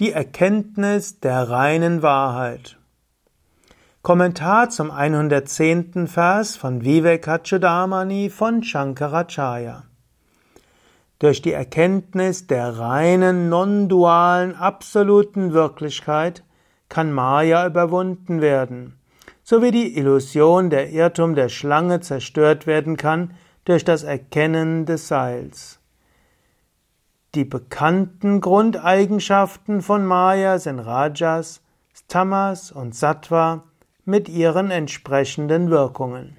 Die Erkenntnis der reinen Wahrheit. Kommentar zum 110. Vers von Vivekachudamani von Shankaracharya. Durch die Erkenntnis der reinen, non-dualen, absoluten Wirklichkeit kann Maya überwunden werden, so wie die Illusion der Irrtum der Schlange zerstört werden kann durch das Erkennen des Seils. Die bekannten Grundeigenschaften von Maya sind Rajas, Tamas und Sattva mit ihren entsprechenden Wirkungen.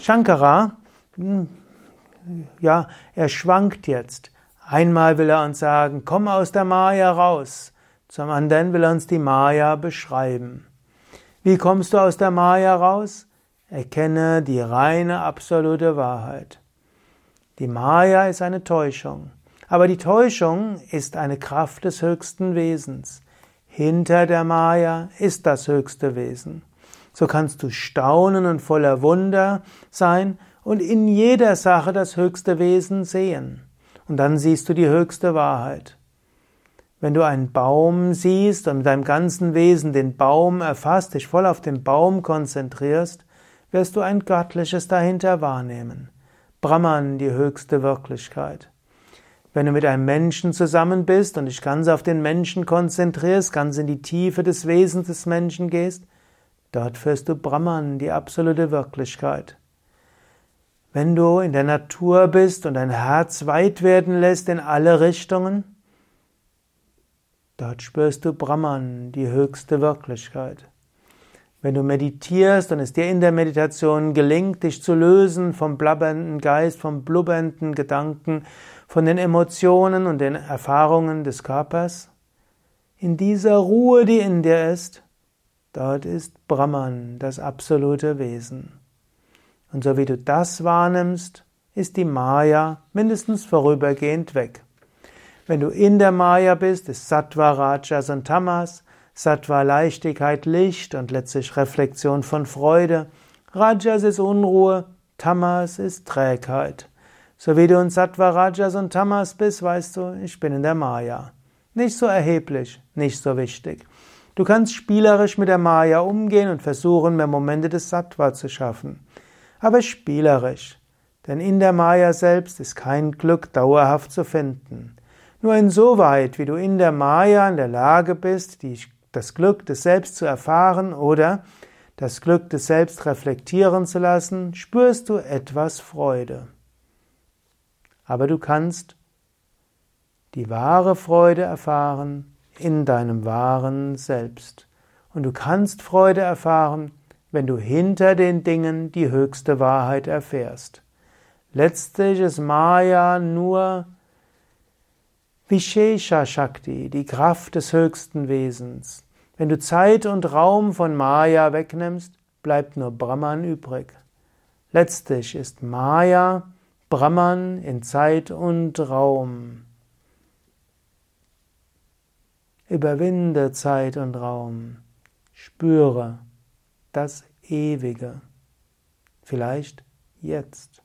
Shankara, hm, ja, er schwankt jetzt. Einmal will er uns sagen, komm aus der Maya raus. Zum anderen will er uns die Maya beschreiben. Wie kommst du aus der Maya raus? Erkenne die reine, absolute Wahrheit. Die Maya ist eine Täuschung. Aber die Täuschung ist eine Kraft des höchsten Wesens. Hinter der Maya ist das höchste Wesen. So kannst du staunen und voller Wunder sein und in jeder Sache das höchste Wesen sehen. Und dann siehst du die höchste Wahrheit. Wenn du einen Baum siehst und mit deinem ganzen Wesen den Baum erfasst, dich voll auf den Baum konzentrierst, wirst du ein Göttliches dahinter wahrnehmen. Brahman die höchste Wirklichkeit. Wenn du mit einem Menschen zusammen bist und dich ganz auf den Menschen konzentrierst, ganz in die Tiefe des Wesens des Menschen gehst, dort führst du Brahman, die absolute Wirklichkeit. Wenn du in der Natur bist und dein Herz weit werden lässt in alle Richtungen, dort spürst du Brahman, die höchste Wirklichkeit. Wenn du meditierst und es dir in der Meditation gelingt, dich zu lösen vom blabbernden Geist, vom blubbernden Gedanken, von den Emotionen und den Erfahrungen des Körpers, in dieser Ruhe, die in dir ist, dort ist Brahman, das absolute Wesen. Und so wie du das wahrnimmst, ist die Maya mindestens vorübergehend weg. Wenn du in der Maya bist, ist Sattva, Rajas und Tamas, Sattva Leichtigkeit, Licht und letztlich Reflexion von Freude. Rajas ist Unruhe, Tamas ist Trägheit. So wie du in Sattva, Rajas und Tamas bist, weißt du, ich bin in der Maya. Nicht so erheblich, nicht so wichtig. Du kannst spielerisch mit der Maya umgehen und versuchen, mehr Momente des Sattva zu schaffen. Aber spielerisch. Denn in der Maya selbst ist kein Glück dauerhaft zu finden. Nur insoweit, wie du in der Maya in der Lage bist, die das Glück des Selbst zu erfahren oder das Glück des Selbst reflektieren zu lassen, spürst du etwas Freude. Aber du kannst die wahre Freude erfahren in deinem wahren Selbst. Und du kannst Freude erfahren, wenn du hinter den Dingen die höchste Wahrheit erfährst. Letztlich ist Maya nur Vishesha Shakti, die Kraft des höchsten Wesens. Wenn du Zeit und Raum von Maya wegnimmst, bleibt nur Brahman übrig. Letztlich ist Maya Brahman in Zeit und Raum. Überwinde Zeit und Raum. Spüre das Ewige. Vielleicht jetzt.